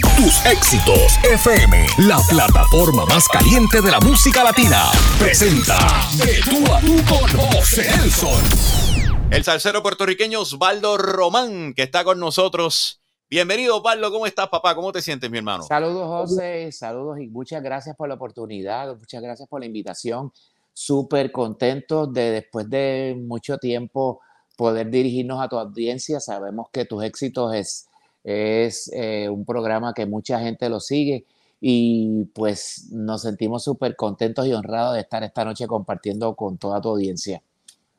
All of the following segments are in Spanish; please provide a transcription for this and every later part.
Tus éxitos FM, la plataforma más caliente de la música latina, presenta De tú a tú con José Nelson. El salsero puertorriqueño Osvaldo Román, que está con nosotros. Bienvenido, Osvaldo. ¿Cómo estás, papá? ¿Cómo te sientes, mi hermano? Saludos, José. Saludos y muchas gracias por la oportunidad. Muchas gracias por la invitación. Súper contentos de después de mucho tiempo poder dirigirnos a tu audiencia. Sabemos que tus éxitos es, es eh, un programa que mucha gente lo sigue y pues nos sentimos súper contentos y honrados de estar esta noche compartiendo con toda tu audiencia.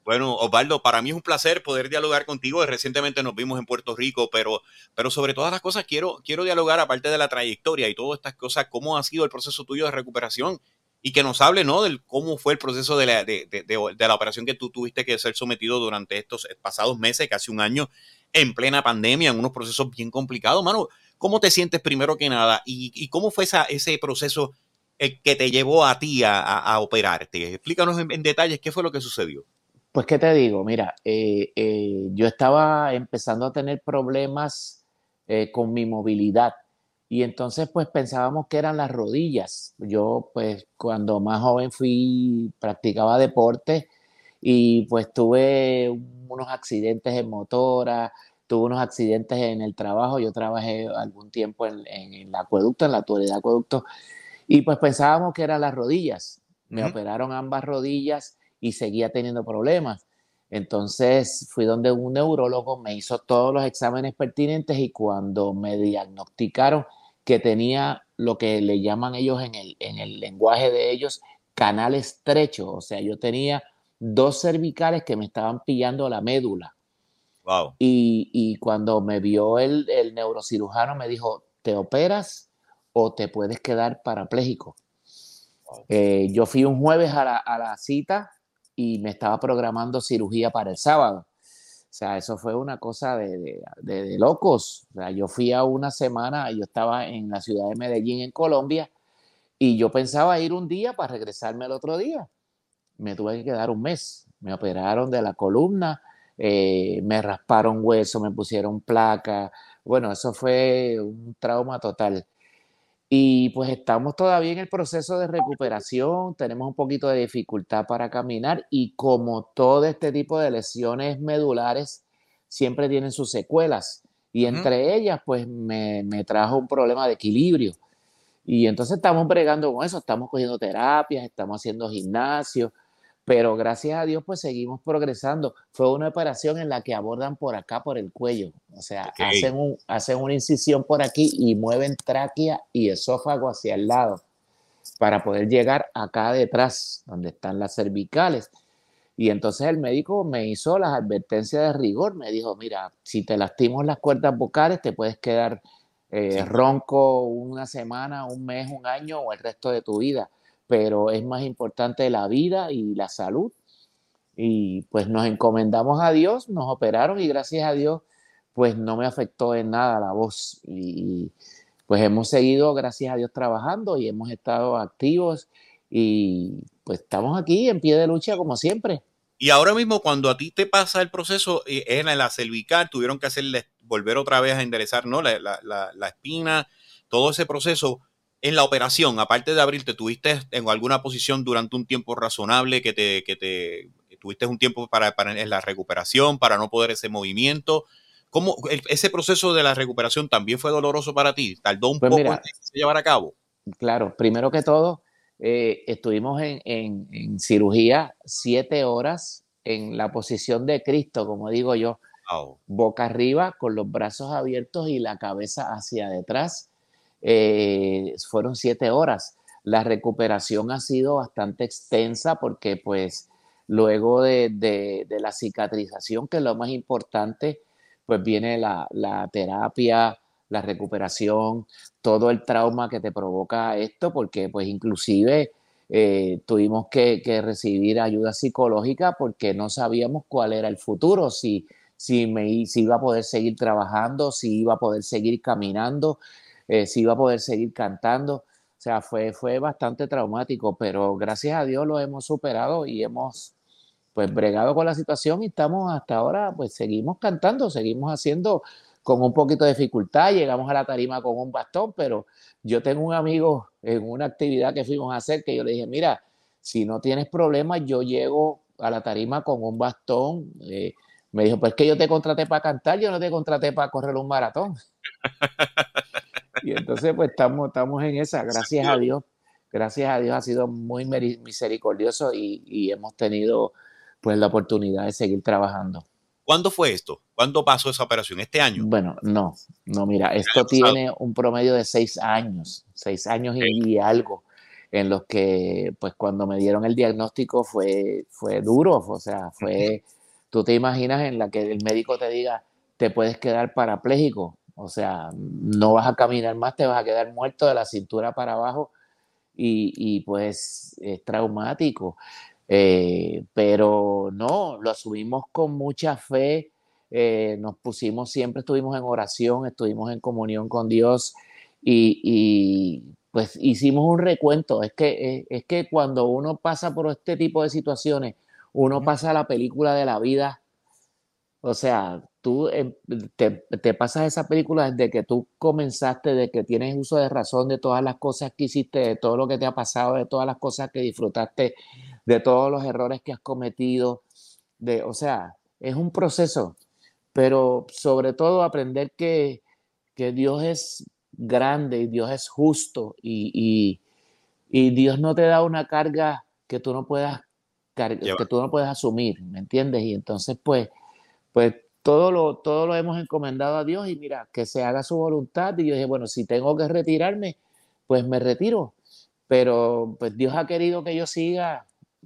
Bueno, Osvaldo, para mí es un placer poder dialogar contigo. Recientemente nos vimos en Puerto Rico, pero, pero sobre todas las cosas quiero, quiero dialogar, aparte de la trayectoria y todas estas cosas, cómo ha sido el proceso tuyo de recuperación y que nos hable, ¿no? Del cómo fue el proceso de la, de, de, de, la operación que tú tuviste que ser sometido durante estos pasados meses, casi un año, en plena pandemia, en unos procesos bien complicados. Mano, ¿cómo te sientes primero que nada? ¿Y, cómo fue ese proceso el que te llevó a ti a, operarte? Explícanos en, en, detalles qué fue lo que sucedió. Pues, ¿qué te digo? Mira, eh, eh, yo estaba empezando a tener problemas eh, con mi movilidad y entonces, pues pensábamos que eran las rodillas. Yo, pues, cuando más joven fui, practicaba deporte y pues tuve unos accidentes en motora, tuve unos accidentes en el trabajo. Yo trabajé algún tiempo en, en el acueducto, en la autoridad de acueducto, y pues pensábamos que eran las rodillas. Me uh -huh. operaron ambas rodillas y seguía teniendo problemas. Entonces fui donde un neurólogo, me hizo todos los exámenes pertinentes y cuando me diagnosticaron que tenía lo que le llaman ellos en el, en el lenguaje de ellos, canal estrecho, o sea, yo tenía dos cervicales que me estaban pillando la médula. Wow. Y, y cuando me vio el, el, neurocirujano me dijo, ¿te operas o te puedes quedar parapléjico? Wow. Eh, yo fui un jueves a la, a la cita y me estaba programando cirugía para el sábado. O sea, eso fue una cosa de, de, de, de locos. O sea, yo fui a una semana, yo estaba en la ciudad de Medellín, en Colombia, y yo pensaba ir un día para regresarme al otro día. Me tuve que quedar un mes. Me operaron de la columna, eh, me rasparon hueso, me pusieron placa. Bueno, eso fue un trauma total. Y pues estamos todavía en el proceso de recuperación, tenemos un poquito de dificultad para caminar y como todo este tipo de lesiones medulares siempre tienen sus secuelas y entre uh -huh. ellas pues me, me, trajo un problema de equilibrio. Y entonces estamos bregando con eso, estamos cogiendo terapias, estamos haciendo gimnasio, pero gracias a Dios pues seguimos progresando. Fue una operación en la que abordan por acá, por el cuello, o sea, okay. hacen, un, hacen una incisión por aquí y mueven tráquea y esófago hacia el lado para poder llegar acá detrás, donde están las cervicales. Y entonces el médico me hizo las advertencias de rigor, me dijo, mira, si te lastimos las cuerdas vocales, te puedes quedar eh, ronco una semana, un mes, un año o el resto de tu vida pero es más importante la vida y la salud. Y pues nos encomendamos a Dios, nos operaron y gracias a Dios pues no me afectó en nada la voz. Y pues hemos seguido, gracias a Dios, trabajando y hemos estado activos y pues estamos aquí en pie de lucha como siempre. Y ahora mismo cuando a ti te pasa el proceso eh, en la cervical, tuvieron que hacerle, volver otra vez a enderezar ¿no? la, la, la, la espina, todo ese proceso en la operación, aparte de abrirte, ¿tuviste en alguna posición durante un tiempo razonable que te, que te tuviste un tiempo para, para en la recuperación, para no poder ese movimiento? ¿Cómo el, ese proceso de la recuperación también fue doloroso para ti? ¿Tardó un pues poco mira, en llevar a cabo? Claro, primero que todo, eh, estuvimos en, en, en, cirugía siete horas en la posición de Cristo, como digo yo, wow. boca arriba, con los brazos abiertos y la cabeza hacia detrás eh, fueron siete horas. La recuperación ha sido bastante extensa porque pues luego de, de, la cicatrización, que es lo más importante, pues viene la, la, terapia, la recuperación, todo el trauma que te provoca esto, porque pues inclusive eh, tuvimos que, que, recibir ayuda psicológica porque no sabíamos cuál era el futuro, si, si, me, si iba a poder seguir trabajando, si iba a poder seguir caminando, eh, si iba a poder seguir cantando. O sea, fue, fue bastante traumático, pero gracias a Dios lo hemos superado y hemos pues bregado con la situación y estamos hasta ahora, pues seguimos cantando, seguimos haciendo con un poquito de dificultad, llegamos a la tarima con un bastón, pero yo tengo un amigo en una actividad que fuimos a hacer que yo le dije, mira, si no tienes problemas, yo llego a la tarima con un bastón. Eh, me dijo, pues que yo te contraté para cantar, yo no te contraté para correr un maratón. y entonces, pues estamos, estamos en esa, gracias a Dios. Gracias a Dios ha sido muy misericordioso y, y hemos tenido pues la oportunidad de seguir trabajando. ¿Cuándo fue esto? ¿Cuándo pasó esa operación? ¿Este año? Bueno, no, no, mira, esto tiene un promedio de seis años, seis años y, algo, en los que, pues cuando me dieron el diagnóstico fue, fue duro, o sea, fue tú te imaginas en la que el médico te diga, te puedes quedar parapléjico, o sea, no vas a caminar más, te vas a quedar muerto de la cintura para abajo y, pues es traumático. Eh, pero no, lo asumimos con mucha fe, eh, nos pusimos, siempre estuvimos en oración, estuvimos en comunión con Dios y, pues hicimos un recuento. Es que, es que cuando uno pasa por este tipo de situaciones, uno pasa la película de la vida. O sea, tú te, te, pasas esa película desde que tú comenzaste, de que tienes uso de razón de todas las cosas que hiciste, de todo lo que te ha pasado, de todas las cosas que disfrutaste, de todos los errores que has cometido. De, o sea, es un proceso, pero sobre todo aprender que, que Dios es grande y Dios es justo y, y, y Dios no te da una carga que tú no puedas que tú no puedes asumir, ¿me entiendes? Y entonces, pues, pues todo lo, todo lo hemos encomendado a Dios y mira, que se haga su voluntad. Y yo dije, bueno, si tengo que retirarme, pues me retiro. Pero pues Dios ha querido que yo siga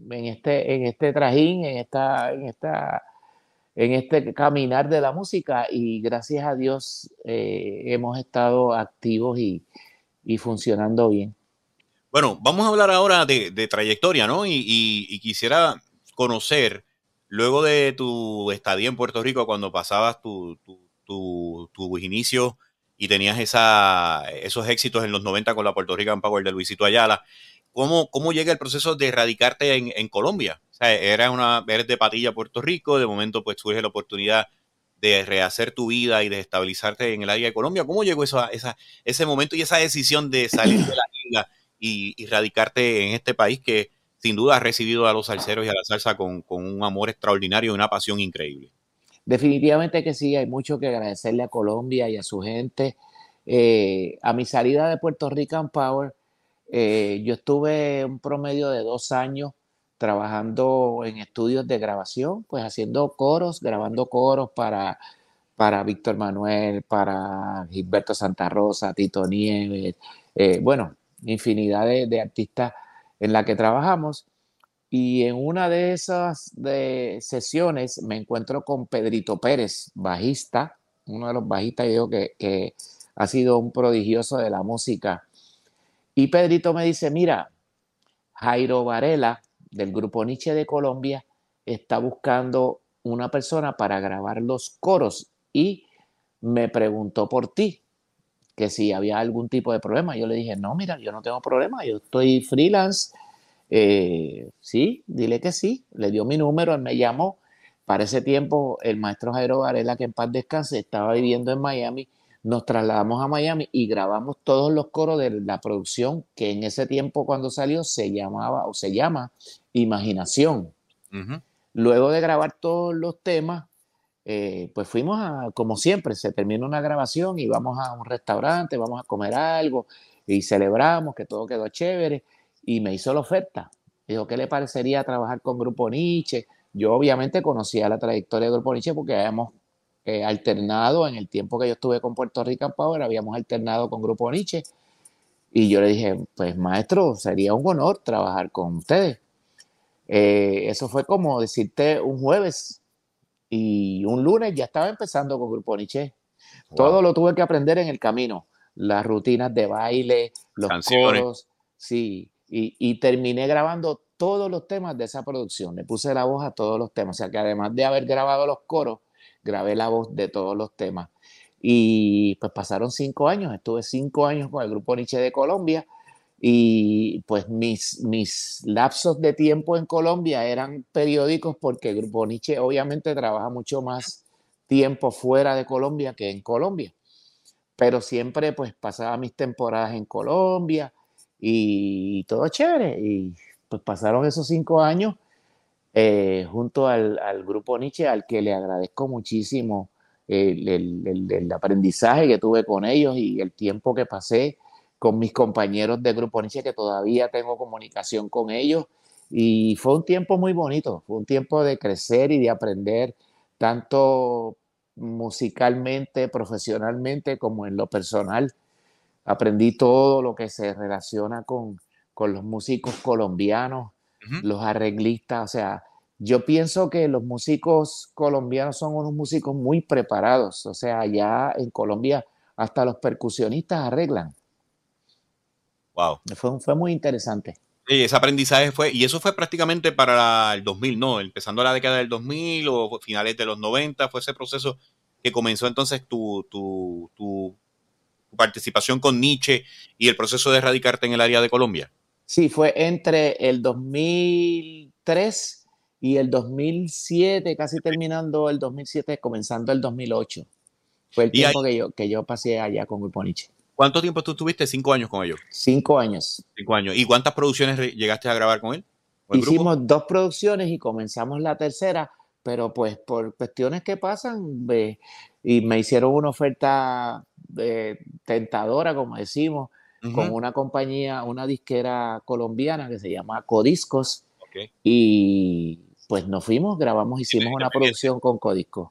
en este, en este trajín, en esta, en esta, en este caminar de la música y gracias a Dios eh, hemos estado activos y, y funcionando bien. Bueno, vamos a hablar ahora de, trayectoria, ¿no? Y, quisiera conocer, luego de tu estadía en Puerto Rico, cuando pasabas tu, tu, tu, inicio y tenías esa, esos éxitos en los 90 con la Puerto Rican Power de Luisito Ayala, ¿cómo, cómo llega el proceso de radicarte en, Colombia? O sea, era una, eres de Patilla, Puerto Rico, de momento pues surge la oportunidad de rehacer tu vida y de estabilizarte en el área de Colombia. ¿Cómo llegó eso, esa, ese momento y esa decisión de salir de la isla y, radicarte en este país que sin duda ha recibido a los salseros y a la salsa con, un amor extraordinario y una pasión increíble. Definitivamente que sí, hay mucho que agradecerle a Colombia y a su gente. Eh, a mi salida de Puerto Rican Power, eh, yo estuve un promedio de dos años trabajando en estudios de grabación, pues haciendo coros, grabando coros para, para Víctor Manuel, para Gilberto Santa Rosa, Tito Nieves, eh, bueno, infinidad de, artistas en la que trabajamos. Y en una de esas de sesiones me encuentro con Pedrito Pérez, bajista, uno de los bajistas yo que, que ha sido un prodigioso de la música. Y Pedrito me dice, mira, Jairo Varela, del grupo Nietzsche de Colombia, está buscando una persona para grabar los coros y me preguntó por ti que si había algún tipo de problema. Yo le dije, no, mira, yo no tengo problema, yo estoy freelance. Eh, sí, dile que sí. Le dio mi número, él me llamó. Para ese tiempo, el maestro Jairo Varela, que en paz descanse, estaba viviendo en Miami. Nos trasladamos a Miami y grabamos todos los coros de la producción que en ese tiempo cuando salió se llamaba o se llama Imaginación. Luego de grabar todos los temas, eh, pues fuimos a, como siempre, se termina una grabación y vamos a un restaurante, vamos a comer algo y celebramos que todo quedó chévere y me hizo la oferta. Dijo, ¿qué le parecería trabajar con Grupo Nietzsche? Yo obviamente conocía la trayectoria de Grupo Nietzsche porque habíamos eh, alternado en el tiempo que yo estuve con Puerto Rico Power, habíamos alternado con Grupo Nietzsche. Y yo le dije, pues maestro, sería un honor trabajar con ustedes. Eh, eso fue como decirte un jueves, y un lunes ya estaba empezando con Grupo Nietzsche. Todo lo tuve que aprender en el camino. Las rutinas de baile, los coros, sí. Y, terminé grabando todos los temas de esa producción. Le puse la voz a todos los temas. O sea que además de haber grabado los coros, grabé la voz de todos los temas. Y pues pasaron cinco años. Estuve cinco años con el Grupo Nietzsche de Colombia y pues mis, mis lapsos de tiempo en Colombia eran periódicos porque el Grupo Nietzsche obviamente trabaja mucho más tiempo fuera de Colombia que en Colombia. Pero siempre pues pasaba mis temporadas en Colombia y todo chévere. Y pues pasaron esos cinco años eh, junto al, grupo Nietzsche, al que le agradezco muchísimo el, aprendizaje que tuve con ellos y el tiempo que pasé con mis compañeros de grupo Nietzsche, que todavía tengo comunicación con ellos. Y fue un tiempo muy bonito, fue un tiempo de crecer y de aprender tanto musicalmente, profesionalmente, como en lo personal. Aprendí todo lo que se relaciona con, con los músicos colombianos, los arreglistas, o sea, yo pienso que los músicos colombianos son unos músicos muy preparados, o sea, allá en Colombia hasta los percusionistas arreglan. Wow. Fue, fue muy interesante. Sí, ese aprendizaje fue, y eso fue prácticamente para el 2000, ¿no? Empezando la década del 2000 o finales de los 90, fue ese proceso que comenzó entonces tu, tu, tu participación con Nietzsche y el proceso de radicarte en el área de Colombia. Sí, fue entre el 2003 y el 2007, casi terminando el 2007, comenzando el 2008. Fue el tiempo que, yo, que yo pasé allá con Grupo Nietzsche. ¿Cuánto tiempo tú estuviste? Cinco años con ellos. Cinco años. Cinco años. ¿Y cuántas producciones llegaste a grabar con él? Hicimos dos producciones y comenzamos la tercera, pero pues por cuestiones que pasan, y me hicieron una oferta eh, tentadora, como decimos, con una compañía, una disquera colombiana que se llama Codiscos. Y pues nos fuimos, grabamos, hicimos una producción con Codiscos.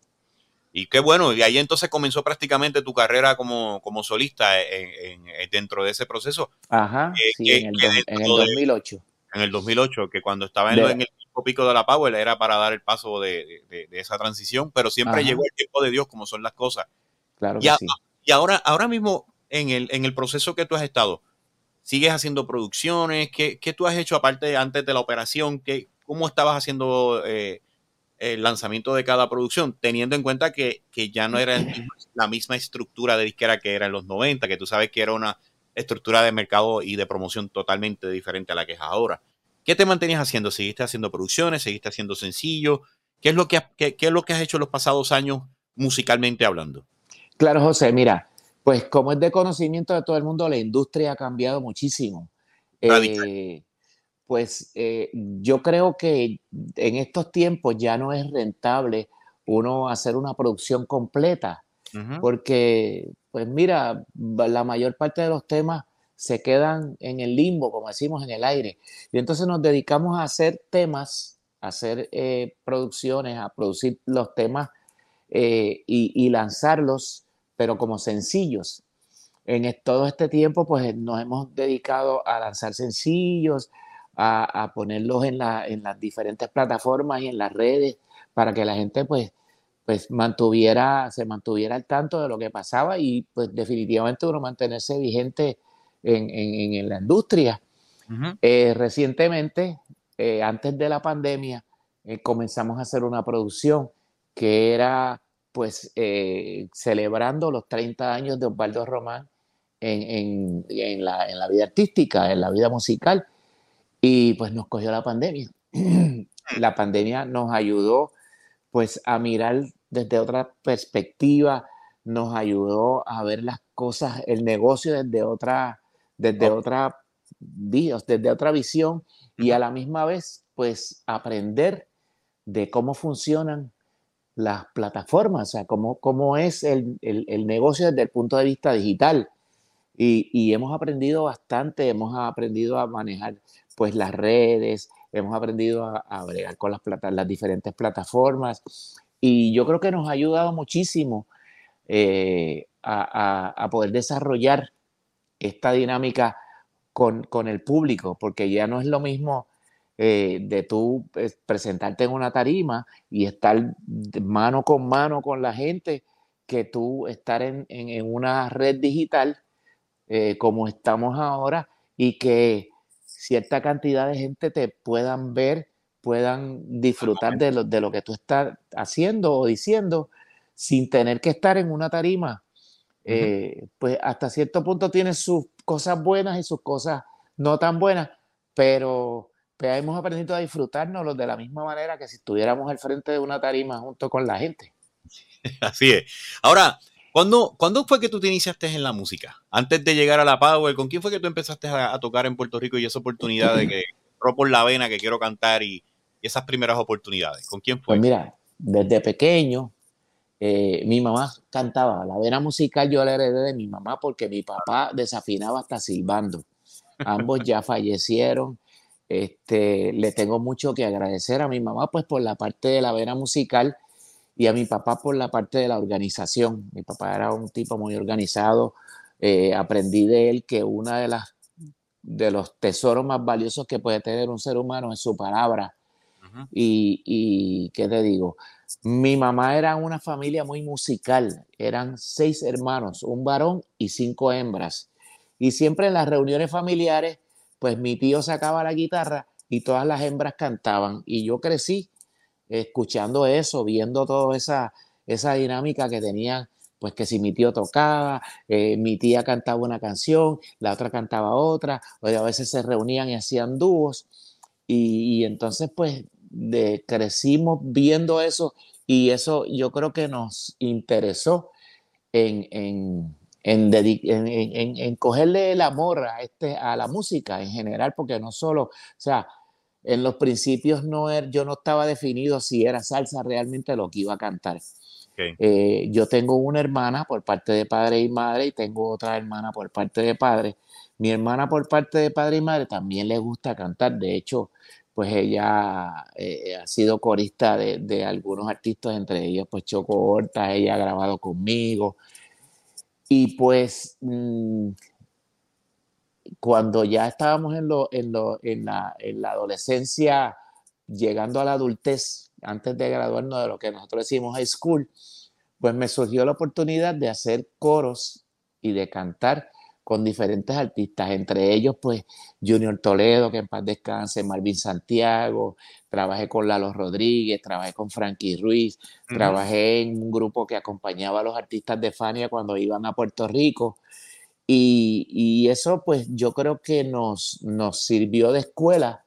Y qué bueno, y ahí entonces comenzó prácticamente tu carrera como, como solista en, dentro de ese proceso. Ajá, sí, en, el, 2008. en el 2008, que cuando estaba en, el pico de la Power era para dar el paso de, esa transición, pero siempre llegó el tiempo de Dios, como son las cosas. Claro que y, sí. y ahora, ahora mismo, en el, en el proceso que tú has estado? ¿Sigues haciendo producciones? ¿Qué, qué tú has hecho aparte antes de la operación? ¿Qué, ¿Cómo estabas haciendo eh, el lanzamiento de cada producción? Teniendo en cuenta que, que ya no era la misma estructura de disquera que era en los 90, que tú sabes que era una estructura de mercado y de promoción totalmente diferente a la que es ahora. ¿Qué te mantenías haciendo? ¿Seguiste haciendo producciones? ¿Seguiste haciendo sencillo? ¿Qué es lo que, qué, qué es lo que has hecho en los pasados años musicalmente hablando? Claro, José, mira, pues como es de conocimiento de todo el mundo, la industria ha cambiado muchísimo. Eh, pues eh, yo creo que en estos tiempos ya no es rentable uno hacer una producción completa, porque, pues mira, la mayor parte de los temas se quedan en el limbo, como decimos, en el aire. Y entonces nos dedicamos a hacer temas, a hacer eh, producciones, a producir los temas y, y lanzarlos pero como sencillos. En todo este tiempo, pues nos hemos dedicado a lanzar sencillos, a, ponerlos en, en, las diferentes plataformas y en las redes para que la gente, pues, pues mantuviera, se mantuviera al tanto de lo que pasaba y, pues, definitivamente uno mantenerse vigente en, en, la industria. Eh, recientemente, eh, antes de la pandemia, eh, comenzamos a hacer una producción que era pues celebrando los 30 años de Osvaldo Román en, la, vida artística, en la vida musical, y pues nos cogió la pandemia. la pandemia nos ayudó pues a mirar desde otra perspectiva, nos ayudó a ver las cosas, el negocio desde otra, desde otra, desde otra visión y a la misma vez pues aprender de cómo funcionan las plataformas, o sea, cómo, cómo es el, el, negocio desde el punto de vista digital. Y, y, hemos aprendido bastante, hemos aprendido a manejar pues las redes, hemos aprendido a, a bregar con las, plata, las diferentes plataformas y yo creo que nos ha ayudado muchísimo eh, a, a, poder desarrollar esta dinámica con, con, el público, porque ya no es lo mismo eh, de tú pues, presentarte en una tarima y estar mano con mano con la gente que tú estar en, una red digital eh, como estamos ahora y que cierta cantidad de gente te puedan ver, puedan disfrutar de lo, de lo que tú estás haciendo o diciendo sin tener que estar en una tarima. Eh, pues hasta cierto punto tiene sus cosas buenas y sus cosas no tan buenas, pero pero hemos aprendido a disfrutarnos de la misma manera que si estuviéramos al frente de una tarima junto con la gente. Así es. Ahora, ¿cuándo, ¿cuándo, fue que tú te iniciaste en la música? Antes de llegar a la Power, ¿con quién fue que tú empezaste a, tocar en Puerto Rico y esa oportunidad de que entró la vena que quiero cantar y, esas primeras oportunidades? ¿Con quién fue? Pues mira, desde pequeño, eh, mi mamá cantaba. La vena musical yo la heredé de mi mamá porque mi papá desafinaba hasta silbando. Ambos ya fallecieron. Este, le tengo mucho que agradecer a mi mamá pues por la parte de la vena musical y a mi papá por la parte de la organización. Mi papá era un tipo muy organizado. Eh, aprendí de él que una de las de los tesoros más valiosos que puede tener un ser humano es su palabra. y, y, ¿qué te digo? Mi mamá era una familia muy musical. Eran seis hermanos, un varón y cinco hembras. Y siempre en las reuniones familiares, pues mi tío sacaba la guitarra y todas las hembras cantaban. Y yo crecí escuchando eso, viendo toda esa, esa dinámica que tenían, pues que si mi tío tocaba, eh, mi tía cantaba una canción, la otra cantaba otra, o a veces se reunían y hacían dúos. Y, entonces, pues, de, crecimos viendo eso y eso yo creo que nos interesó en en, cogerle el amor a, este, a la música en general, porque no solo, o sea, en los principios no er, yo no estaba definido si era salsa realmente lo que iba a cantar. Eh, yo tengo una hermana por parte de padre y madre y tengo otra hermana por parte de padre. Mi hermana por parte de padre y madre también le gusta cantar. De hecho, pues ella eh, ha sido corista de, de, algunos artistas, entre ellos pues Choco Horta, ella ha grabado conmigo. Y pues mm, cuando ya estábamos en, lo, en, lo, en, la, en, la, adolescencia, llegando a la adultez, antes de graduarnos de lo que nosotros decimos high school, pues me surgió la oportunidad de hacer coros y de cantar con diferentes artistas, entre ellos pues Junior Toledo, que en paz descanse, Marvin Santiago, trabajé con Lalo Rodríguez, trabajé con Frankie Ruiz, trabajé en un grupo que acompañaba a los artistas de Fania cuando iban a Puerto Rico. Y, eso pues yo creo que nos, nos sirvió de escuela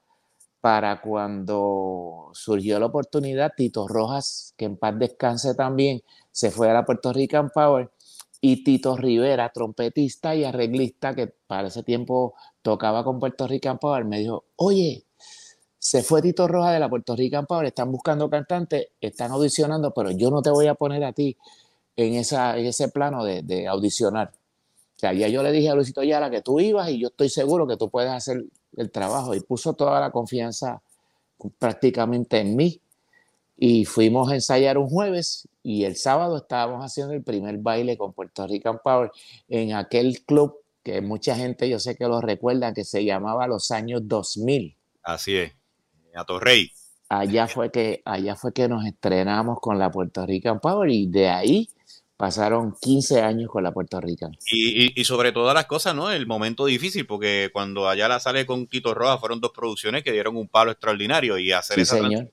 para cuando surgió la oportunidad, Tito Rojas, que en paz descanse también, se fue a la Puerto Rican Power y Tito Rivera, trompetista y arreglista, que para ese tiempo tocaba con Puerto Rican Power, me dijo, oye, se fue Tito Roja de la Puerto Rican Power, están buscando cantantes, están audicionando, pero yo no te voy a poner a ti en, en ese plano de audicionar. Sea, ya yo le dije a Luisito Yara que tú ibas y yo estoy seguro que tú puedes hacer el trabajo. Y puso toda la confianza prácticamente en mí. Y fuimos a ensayar un jueves y el sábado estábamos haciendo el primer baile con Puerto Rican Power en aquel club que mucha gente yo sé que lo recuerda, que se llamaba Los Años 2000. Así es, a Torrey. Allá fue, que, allá fue que nos estrenamos con la Puerto Rican Power y de ahí pasaron 15 años con la Puerto Rican. Y, y, sobre todas las cosas, ¿no? El momento difícil, porque cuando allá la sale con Quito Roja fueron dos producciones que dieron un palo extraordinario y hacer esa señor.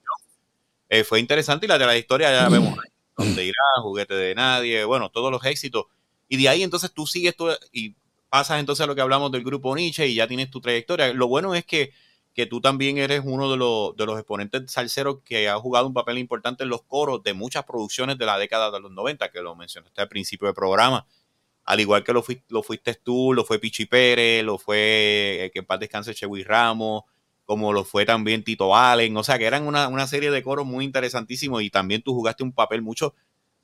Eh, fue interesante y la de la historia ya vemos donde irá, juguete de nadie, bueno, todos los éxitos. Y de ahí entonces tú sigues tú y pasas entonces a lo que hablamos del grupo Nietzsche y ya tienes tu trayectoria. Lo bueno es que, que tú también eres uno de los, de los exponentes salseros que ha jugado un papel importante en los coros de muchas producciones de la década de los 90, que lo mencionaste al principio del programa. Al igual que lo, fuiste, lo fuiste tú, lo fue Pichi Pérez, lo fue eh, que en paz descanse Chewy Ramos, como lo fue también Tito Allen, o sea que eran una, serie de coros muy interesantísimos y también tú jugaste un papel mucho,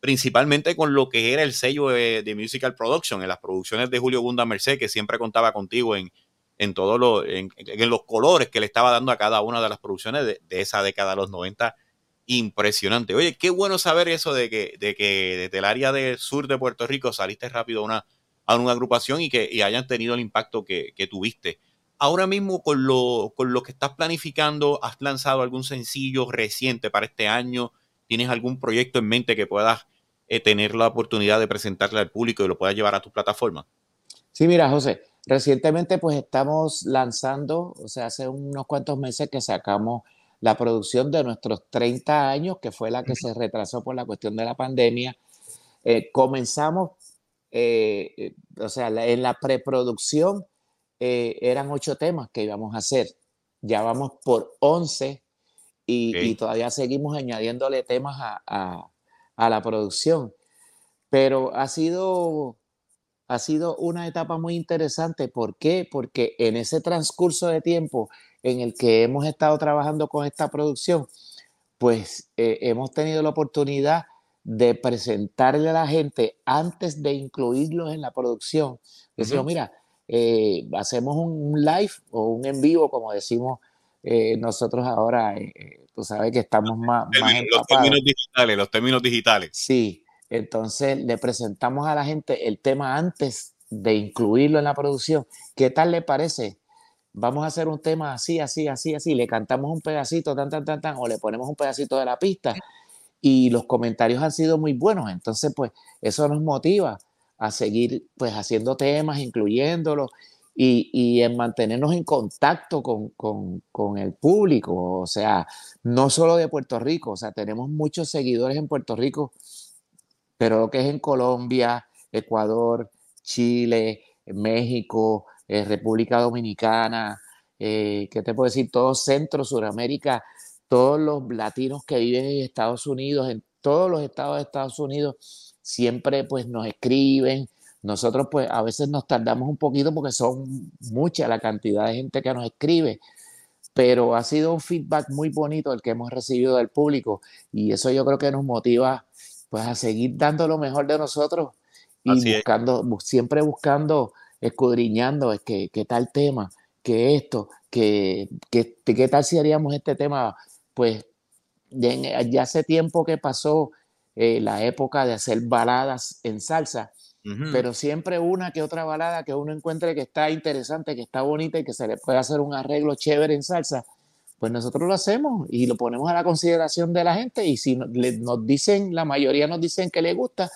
principalmente con lo que era el sello de, Musical Production, en las producciones de Julio Bunda Merced, que siempre contaba contigo en, en todos los, en, los colores que le estaba dando a cada una de las producciones de, esa década de los 90. Impresionante. Oye, qué bueno saber eso de que, de que desde el área del sur de Puerto Rico saliste rápido a una, a una agrupación y que y hayan tenido el impacto que, tuviste ahora mismo con lo, con lo que estás planificando, ¿has lanzado algún sencillo reciente para este año? ¿Tienes algún proyecto en mente que puedas eh, tener la oportunidad de presentarle al público y lo puedas llevar a tu plataforma? Sí, mira, José, recientemente pues estamos lanzando, o sea, hace unos cuantos meses que sacamos la producción de nuestros 30 años, que fue la que se retrasó por la cuestión de la pandemia. Eh, comenzamos, eh, o sea, en la preproducción eh, eran ocho temas que íbamos a hacer. Ya vamos por once y, todavía seguimos añadiéndole temas a, a la producción. Pero ha sido, ha sido una etapa muy interesante. ¿Por qué? Porque en ese transcurso de tiempo en el que hemos estado trabajando con esta producción, pues eh, hemos tenido la oportunidad de presentarle a la gente antes de incluirlos en la producción. Decimos, mira, eh, hacemos un live o un en vivo, como decimos eh, nosotros ahora, tú sabes que estamos más, Los términos digitales, los términos digitales. Sí, entonces le presentamos a la gente el tema antes de incluirlo en la producción. ¿Qué tal le parece? Vamos a hacer un tema así, así, así, así. Le cantamos un pedacito, tan, tan, tan, tan, o le ponemos un pedacito de la pista y los comentarios han sido muy buenos. Entonces, pues eso nos motiva a seguir pues haciendo temas, incluyéndolos y, en mantenernos en contacto con, el público, o sea, no solo de Puerto Rico, o sea, tenemos muchos seguidores en Puerto Rico, pero lo que es en Colombia, Ecuador, Chile, México, eh, República Dominicana, eh, ¿qué te puedo decir? Todo Centro, Suramérica, todos los latinos que viven en Estados Unidos, en todos los estados de Estados Unidos, siempre pues nos escriben. Nosotros pues a veces nos tardamos un poquito porque son mucha la cantidad de gente que nos escribe, pero ha sido un feedback muy bonito el que hemos recibido del público y eso yo creo que nos motiva pues a seguir dando lo mejor de nosotros y buscando, siempre buscando, escudriñando, es que, qué tal tema, que esto, que, qué tal si haríamos este tema. Pues ya, hace tiempo que pasó eh, la época de hacer baladas en salsa, pero siempre una que otra balada que uno encuentre que está interesante, que está bonita y que se le puede hacer un arreglo chévere en salsa, pues nosotros lo hacemos y lo ponemos a la consideración de la gente y si nos dicen, la mayoría nos dicen que le gusta,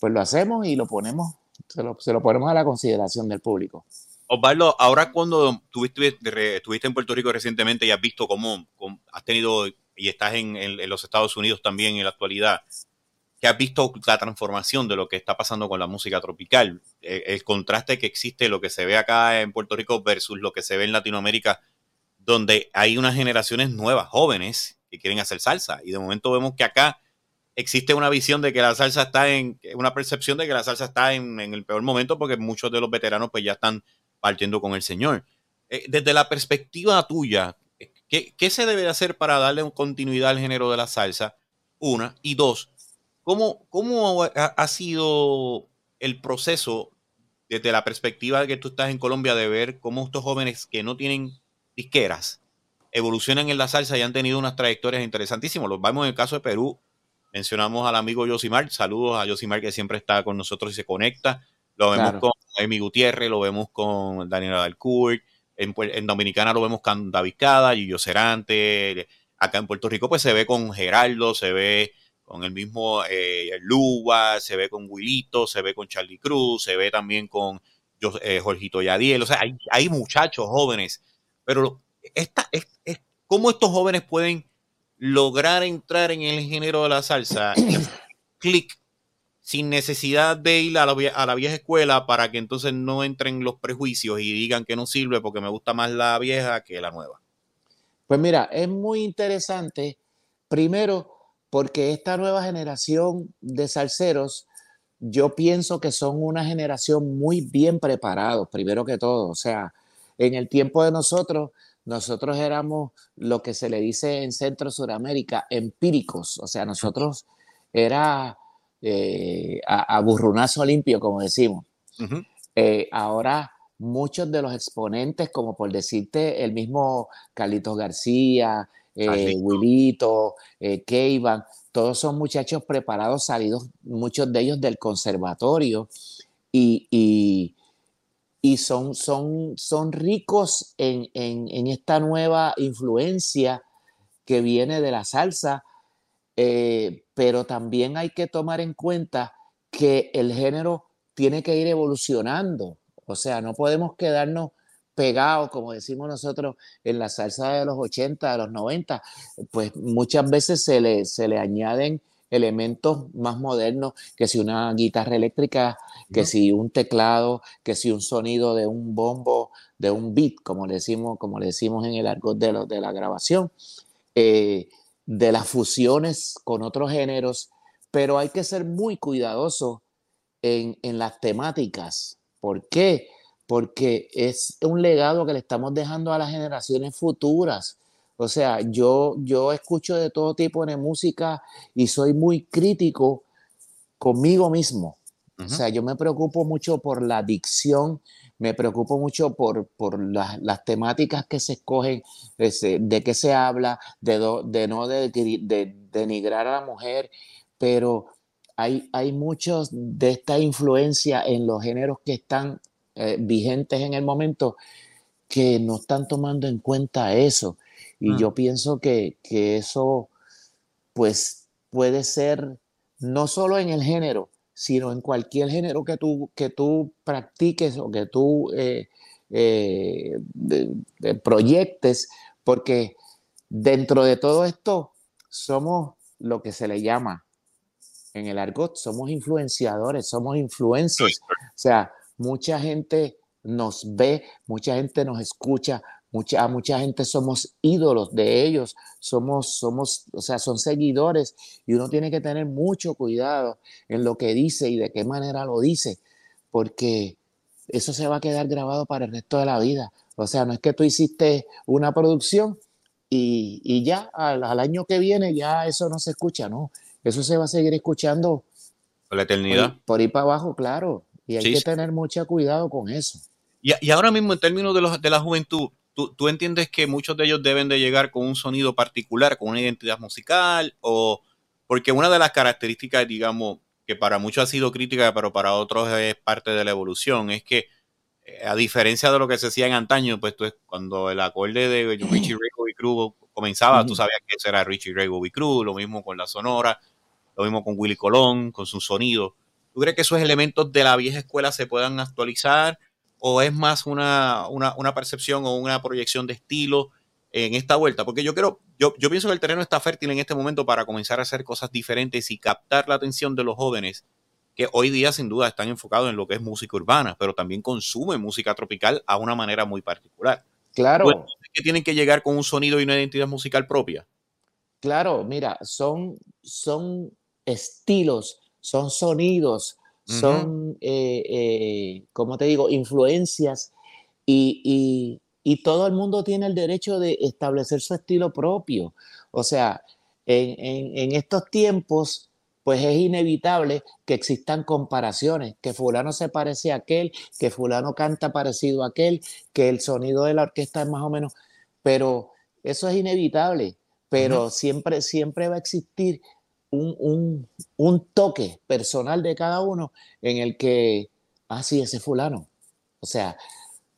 pues lo hacemos y lo ponemos, se lo, ponemos a la consideración del público. Osvaldo, ahora cuando tuviste, estuviste en Puerto Rico recientemente y has visto cómo, has tenido y estás en, los Estados Unidos también en la actualidad, que has visto la transformación de lo que está pasando con la música tropical, eh, el, contraste que existe, lo que se ve acá en Puerto Rico versus lo que se ve en Latinoamérica, donde hay unas generaciones nuevas, jóvenes, que quieren hacer salsa. Y de momento vemos que acá existe una visión de que la salsa está en, una percepción de que la salsa está en, el peor momento porque muchos de los veteranos pues ya están partiendo con el Señor. Eh, desde la perspectiva tuya, ¿qué, se debe hacer para darle continuidad al género de la salsa? Una. Y dos, ¿cómo, cómo ha, sido el proceso desde la perspectiva de que tú estás en Colombia de ver cómo estos jóvenes que no tienen disqueras evolucionan en la salsa y han tenido unas trayectorias interesantísimas? Los vemos en el caso de Perú. Mencionamos al amigo Josimar. Saludos a Josimar que siempre está con nosotros y se conecta. Lo vemos con Amy Gutiérrez, lo vemos con Daniela Dalcourt, en, en, Dominicana lo vemos con David Cada, Gillo Cerante, acá en Puerto Rico pues se ve con Geraldo, se ve con el mismo eh, Luba, se ve con Wilito, se ve con Charlie Cruz, se ve también con eh, Jorgito Yadiel, o sea, hay, muchachos jóvenes, pero esta, es, ¿cómo estos jóvenes pueden lograr entrar en el género de la salsa? clic sin necesidad de ir a la, vieja escuela para que entonces no entren los prejuicios y digan que no sirve porque me gusta más la vieja que la nueva? Pues mira, es muy interesante, primero porque esta nueva generación de salseros, yo pienso que son una generación muy bien preparados, primero que todo, o sea, en el tiempo de nosotros, nosotros éramos lo que se le dice en Centro Suramérica, empíricos, o sea, nosotros era eh, a, burrunazo limpio, como decimos. Eh, ahora muchos de los exponentes, como por decirte el mismo Carlitos García, eh, Wilito, eh, Keivan, todos son muchachos preparados, salidos, muchos de ellos del conservatorio, y, y, son, son, son ricos en, en, en, esta nueva influencia que viene de la salsa, eh, pero también hay que tomar en cuenta que el género tiene que ir evolucionando. O sea, no podemos quedarnos pegados, como decimos nosotros, en la salsa de los 80, de los 90. Pues muchas veces se le, se le añaden elementos más modernos, que si una guitarra eléctrica, que si un teclado, que si un sonido de un bombo, de un beat, como le decimos, como le decimos en el argot de, de la grabación. Eh, de las fusiones con otros géneros, pero hay que ser muy cuidadoso en, en las temáticas. ¿Por qué? Porque es un legado que le estamos dejando a las generaciones futuras. O sea, yo, yo escucho de todo tipo de música y soy muy crítico conmigo mismo. O sea, yo me preocupo mucho por la dicción, me preocupo mucho por, por las temáticas que se escogen, de, qué se habla, de, de no de, denigrar a la mujer, pero hay, hay muchos de esta influencia en los géneros que están eh, vigentes en el momento que no están tomando en cuenta eso. Y mm. yo pienso que, eso, pues, puede ser no solo en el género, sino en cualquier género que tú, que tú practiques o que tú eh, eh, proyectes, porque dentro de todo esto somos lo que se le llama en el argot, somos influenciadores, somos influencers. O sea, mucha gente nos ve, mucha gente nos escucha, Mucha, mucha gente somos ídolos de ellos, somos, somos, o sea, son seguidores y uno tiene que tener mucho cuidado en lo que dice y de qué manera lo dice, porque eso se va a quedar grabado para el resto de la vida. O sea, no es que tú hiciste una producción y, ya al, año que viene ya eso no se escucha, no. Eso se va a seguir escuchando. Por la eternidad. Por, ir para abajo, claro. Y hay que tener mucho cuidado con eso. Y, y, ahora mismo, en términos de, los, de la juventud, ¿tú, entiendes que muchos de ellos deben de llegar con un sonido particular, con una identidad musical? O porque una de las características, digamos, que para muchos ha sido crítica, pero para otros es parte de la evolución, es que eh, a diferencia de lo que se hacía en antaño, pues cuando el acorde de Richie Ray y Crew comenzaba, tú sabías que ese era Richie Ray y Crew, lo mismo con la sonora, lo mismo con Willy Colón, con su sonido. ¿Tú crees que esos elementos de la vieja escuela se puedan actualizar? O es más una, percepción o una proyección de estilo en esta vuelta? Porque yo creo, yo, yo pienso que el terreno está fértil en este momento para comenzar a hacer cosas diferentes y captar la atención de los jóvenes que hoy día sin duda están enfocados en lo que es música urbana, pero también consumen música tropical a una manera muy particular. Claro. que tienen que llegar con un sonido y una identidad musical propia. Claro, mira, son, son estilos, son sonidos, son, eh, eh, como te digo, influencias y, todo el mundo tiene el derecho de establecer su estilo propio. O sea, en, estos tiempos, pues es inevitable que existan comparaciones, que fulano se parece a aquel, que fulano canta parecido a aquel, que el sonido de la orquesta es más o menos, pero eso es inevitable, pero siempre, siempre va a existir un, toque personal de cada uno en el que, ah, sí, ese fulano. O sea,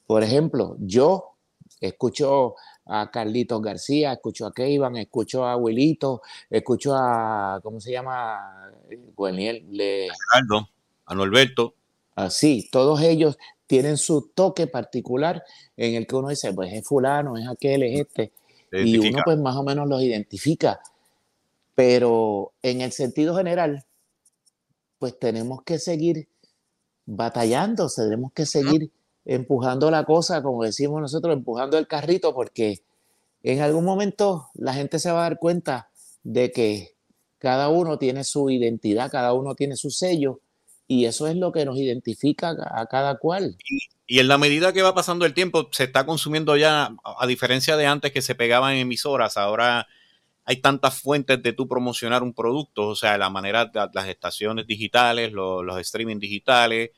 por ejemplo, yo escucho a Carlitos García, escucho a Keivan, escucho a Abuelito, escucho a, ¿cómo se llama? Le... a Norberto. Así, todos ellos tienen su toque particular en el que uno dice, pues es fulano, es aquel, es este. Y uno pues más o menos los identifica. Pero en el sentido general, pues tenemos que seguir batallando, tenemos que seguir empujando la cosa, como decimos nosotros, empujando el carrito, porque en algún momento la gente se va a dar cuenta de que cada uno tiene su identidad, cada uno tiene su sello, y eso es lo que nos identifica a cada cual. Y, en la medida que va pasando el tiempo, se está consumiendo ya, a diferencia de antes que se pegaban emisoras, ahora hay tantas fuentes de tú promocionar un producto, o sea, la manera, de las estaciones digitales, los, streaming digitales,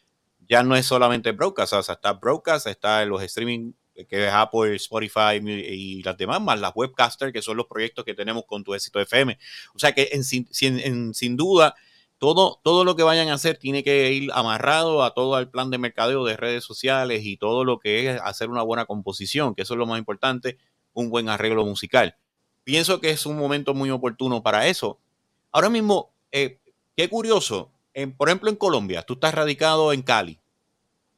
ya no es solamente broadcast, o sea, está broadcast, está los streaming que es Apple, Spotify y las demás, más las webcasters, que son los proyectos que tenemos con tu éxito FM. O sea que sin duda, todo, todo lo que vayan a hacer tiene que ir amarrado a todo el plan de mercadeo de redes sociales y todo lo que es hacer una buena composición, que eso es lo más importante, un buen arreglo musical pienso que es un momento muy oportuno para eso. Ahora mismo, eh, qué curioso, por ejemplo en Colombia, tú estás radicado en Cali.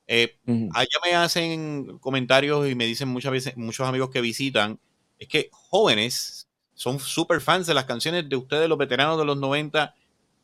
Eh, allá me hacen comentarios y me dicen muchas veces, muchos amigos que visitan, es que jóvenes son súper fans de las canciones de ustedes, los veteranos de los 90,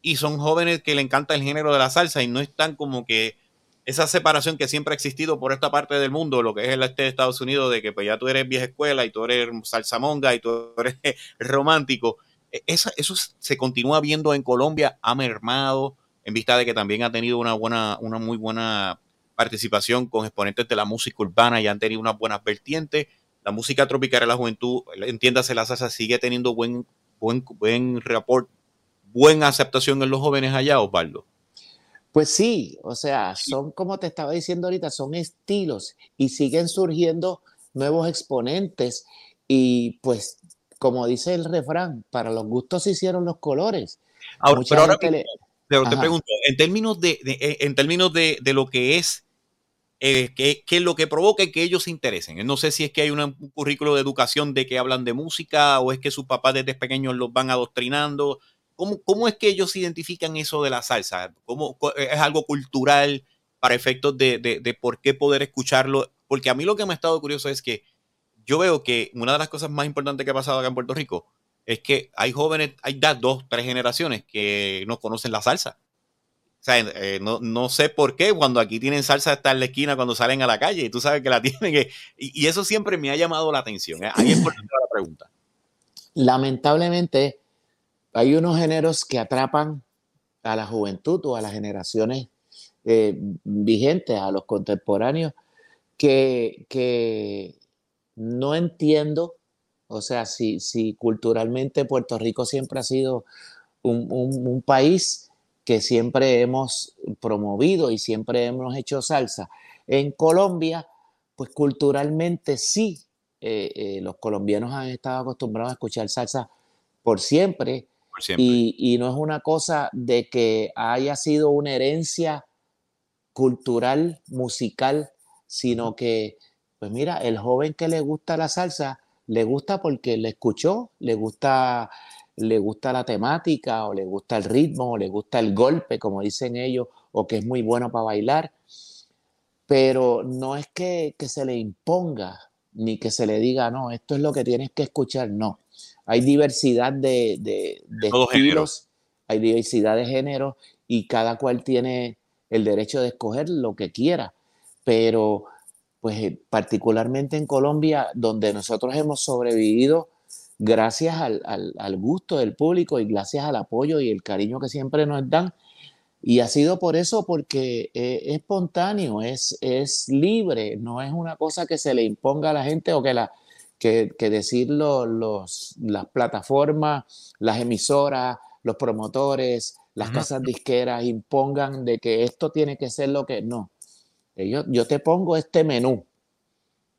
y son jóvenes que le encanta el género de la salsa y no están como que esa separación que siempre ha existido por esta parte del mundo, lo que es el este de Estados Unidos, de que pues ya tú eres vieja escuela y tú eres salsamonga y tú eres romántico, E, eso se continúa viendo en Colombia, ha mermado, en vista de que también ha tenido una buena, una muy buena participación con exponentes de la música urbana y han tenido unas buenas vertientes. La música tropical de la juventud, entiéndase, la salsa sigue teniendo buen, buen, buen rapport, buena aceptación en los jóvenes allá, Osvaldo. Pues sí, o sea, son como te estaba diciendo ahorita, son estilos y siguen surgiendo nuevos exponentes y pues como dice el refrán, para los gustos se hicieron los colores. Ahora, pero ahora pero te pregunto, en términos de, en términos de, lo que es eh, que, que, lo que provoca que ellos se interesen. No sé si es que hay un currículo de educación de que hablan de música o es que sus papás desde pequeños los van adoctrinando. ¿Cómo, ¿Cómo es que ellos identifican eso de la salsa? ¿Cómo, ¿Es algo cultural para efectos de, de, por qué poder escucharlo? Porque a mí lo que me ha estado curioso es que yo veo que una de las cosas más importantes que ha pasado acá en Puerto Rico es que hay jóvenes, hay dos, tres generaciones que no conocen la salsa. O sea, eh, no, no, sé por qué cuando aquí tienen salsa está en la esquina cuando salen a la calle y tú sabes que la tienen. Y, eso siempre me ha llamado la atención. ¿eh? Ahí es por la pregunta. Lamentablemente, hay unos géneros que atrapan a la juventud o a las generaciones eh, vigentes, a los contemporáneos, que, que no entiendo, o sea, si, si culturalmente Puerto Rico siempre ha sido un, país que siempre hemos promovido y siempre hemos hecho salsa. En Colombia, pues culturalmente sí, eh, eh, los colombianos han estado acostumbrados a escuchar salsa por siempre, Y, y, no es una cosa de que haya sido una herencia cultural, musical, sino que pues mira, el joven que le gusta la salsa, le gusta porque le escuchó, le gusta, le gusta la temática, o le gusta el ritmo, o le gusta el golpe, como dicen ellos, o que es muy bueno para bailar. Pero no es que, se le imponga, ni que se le diga, no, esto es lo que tienes que escuchar, no. Hay diversidad de, de, estilos, hay diversidad de géneros y cada cual tiene el derecho de escoger lo que quiera. Pero pues eh, particularmente en Colombia, donde nosotros hemos sobrevivido gracias al, gusto del público y gracias al apoyo y el cariño que siempre nos dan. Y ha sido por eso, porque eh, es espontáneo, es, es libre, no es una cosa que se le imponga a la gente o que, la, que, decir los, las plataformas, las emisoras, los promotores, las casas disqueras impongan de que esto tiene que ser lo que no. Yo, yo te pongo este menú,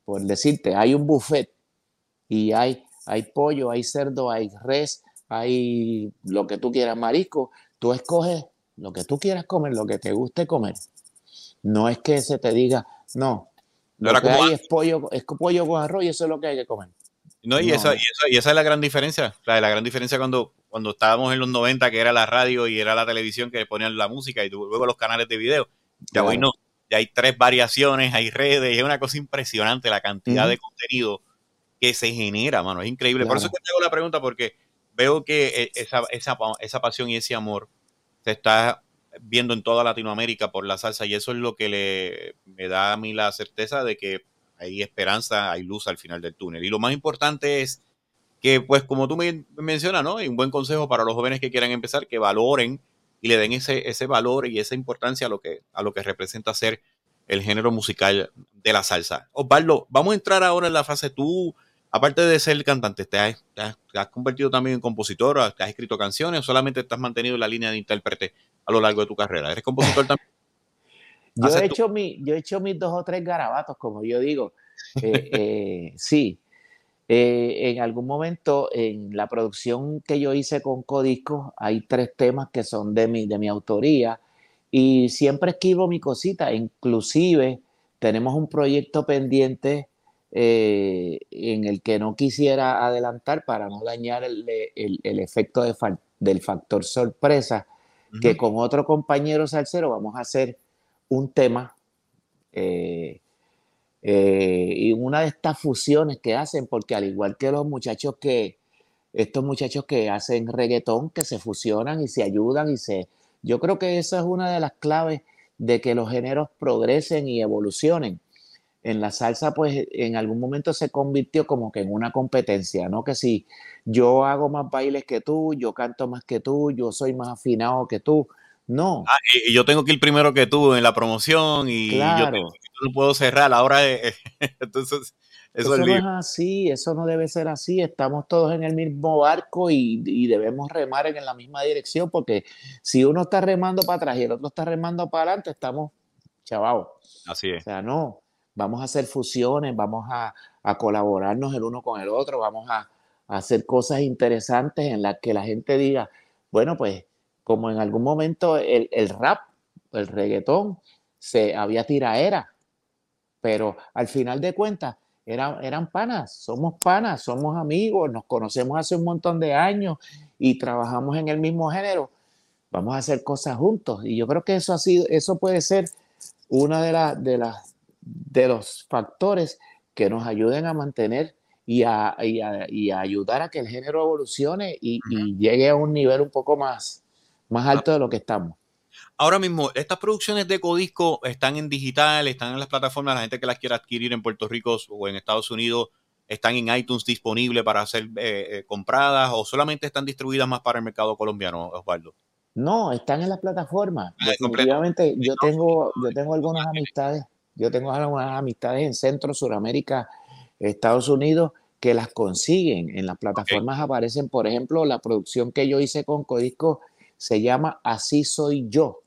por decirte, hay un buffet y hay, hay pollo, hay cerdo, hay res, hay lo que tú quieras, marisco. Tú escoges lo que tú quieras comer, lo que te guste comer. No es que se te diga, no, lo que hay es pollo, es pollo con arroz y eso es lo que hay que comer. No, y, Esa, y, esa, es la gran diferencia. La, la gran diferencia cuando, cuando estábamos en los 90, que era la radio y era la televisión que ponían la música y luego los canales de video. Ya hoy no hay tres variaciones, hay redes, es una cosa impresionante la cantidad de contenido que se genera, mano, es increíble. Por eso que te hago la pregunta, porque veo que e, esa, esa, esa pasión y ese amor se está viendo en toda Latinoamérica por la salsa y eso es lo que le, me da a mí la certeza de que hay esperanza, hay luz al final del túnel. Y lo más importante es que, pues como tú me mencionas, ¿no? Hay un buen consejo para los jóvenes que quieran empezar, que valoren y le den ese, ese valor y esa importancia a lo, que, a lo que representa ser el género musical de la salsa. Osvaldo, vamos a entrar ahora en la fase tú, aparte de ser cantante, ¿te has, convertido también en compositor? ¿Te has escrito canciones solamente estás mantenido la línea de intérprete a lo largo de tu carrera? ¿Eres compositor también? yo, he hecho mi, yo he hecho mis dos o tres garabatos, como yo digo. Eh, eh, sí, eh, en algún momento en la producción que yo hice con Codisco hay tres temas que son de mi, de mi autoría y siempre escribo mi cosita, inclusive tenemos un proyecto pendiente eh, en el que no quisiera adelantar para no dañar el, efecto del factor sorpresa, que con otro compañero salsero vamos a hacer un tema eh, eh, y una de estas fusiones que hacen, porque al igual que los muchachos que, estos muchachos que hacen reggaetón, que se fusionan y se ayudan y se... Yo creo que esa es una de las claves de que los géneros progresen y evolucionen. En la salsa, pues en algún momento se convirtió como que en una competencia, ¿no? Que si yo hago más bailes que tú, yo canto más que tú, yo soy más afinado que tú. No. Ah, y yo tengo que ir primero que tú en la promoción y yo no puedo cerrar ahora. entonces, eso, no es así, eso no debe ser así. Estamos todos en el mismo barco y, debemos remar en la misma dirección porque si uno está remando para atrás y el otro está remando para adelante, estamos chavados. Así es. O sea, no, vamos a hacer fusiones, vamos a, colaborarnos el uno con el otro, vamos a, hacer cosas interesantes en las que la gente diga, bueno, pues como en algún momento el, el rap, el reggaetón, se había tiraera, pero al final de cuentas eran, panas, somos panas, somos amigos, nos conocemos hace un montón de años y trabajamos en el mismo género. Vamos a hacer cosas juntos. Y yo creo que eso ha sido, eso puede ser de, de, las, de los factores que nos ayuden a mantener y a, y ayudar a que el género evolucione y, y, llegue a un nivel un poco más, más alto de lo que estamos. Ahora mismo, estas producciones de Codisco están en digital, están en las plataformas, la gente que las quiera adquirir en Puerto Rico o en Estados Unidos, están en iTunes disponibles para ser eh, eh, compradas o solamente están distribuidas más para el mercado colombiano, Osvaldo. No, están en las plataformas. Ah, Definitivamente, yo tengo, yo tengo algunas amistades, yo tengo algunas amistades en Centro, Suramérica, Estados Unidos, que las consiguen. En las plataformas aparecen, por ejemplo, la producción que yo hice con Codisco se llama Así Soy Yo.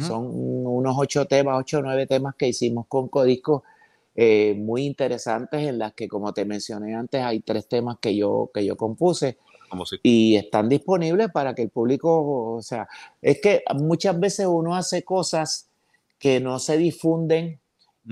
Son unos ocho temas, ocho o nueve temas que hicimos con Codisco eh, muy interesantes en las que, como te mencioné antes, hay tres temas que yo, que yo compuse y están disponibles para que el público, o sea, es que muchas veces uno hace cosas que no se difunden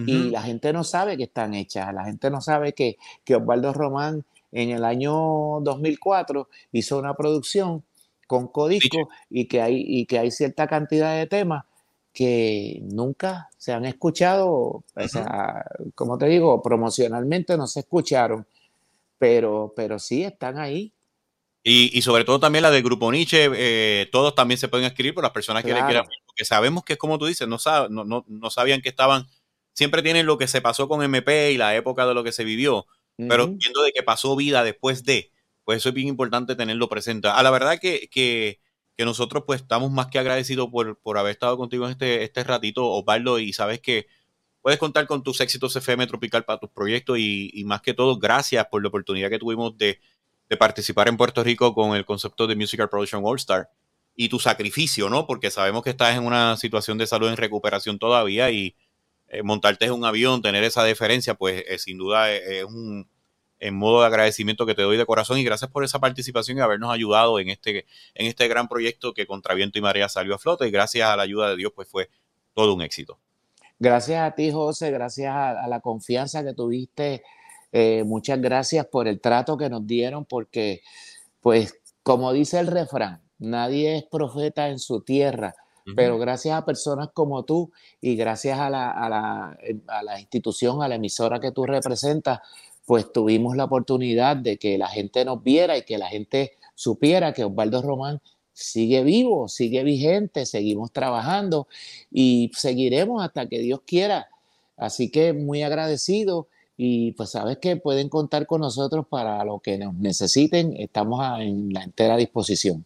y la gente no sabe que están hechas, la gente no sabe que, que Osvaldo Román en el año 2004 hizo una producción con Codisco y que, hay, y que hay cierta cantidad de temas que nunca se han escuchado, o sea, como te digo, promocionalmente no se escucharon, pero, pero sí están ahí. Y, sobre todo también la del Grupo Nietzsche, eh, todos también se pueden escribir por las personas que le quieran, porque sabemos que es como tú dices, no, no, no, sabían que estaban, siempre tienen lo que se pasó con MP y la época de lo que se vivió, pero viendo de que pasó vida después de, pues eso es bien importante tenerlo presente. A la verdad que, que, nosotros pues estamos más que agradecidos por, por haber estado contigo en este, este ratito, Osvaldo, y sabes que puedes contar con tus éxitos FM Tropical para tus proyectos y, más que todo, gracias por la oportunidad que tuvimos de, participar en Puerto Rico con el concepto de Musical Production All Star y tu sacrificio, ¿no? Porque sabemos que estás en una situación de salud en recuperación todavía y eh, montarte en un avión, tener esa deferencia, pues eh, sin duda es un en modo de agradecimiento que te doy de corazón y gracias por esa participación y habernos ayudado en este, en este gran proyecto que contra viento y marea salió a flote y gracias a la ayuda de Dios pues fue todo un éxito. Gracias a ti José, gracias a, la confianza que tuviste, eh, muchas gracias por el trato que nos dieron porque pues como dice el refrán, nadie es profeta en su tierra. Pero gracias a personas como tú y gracias a la, a la, a la institución, a la emisora que tú representas, pues tuvimos la oportunidad de que la gente nos viera y que la gente supiera que Osvaldo Román sigue vivo, sigue vigente, seguimos trabajando y seguiremos hasta que Dios quiera. Así que muy agradecido y pues sabes que pueden contar con nosotros para lo que nos necesiten, estamos en la entera disposición.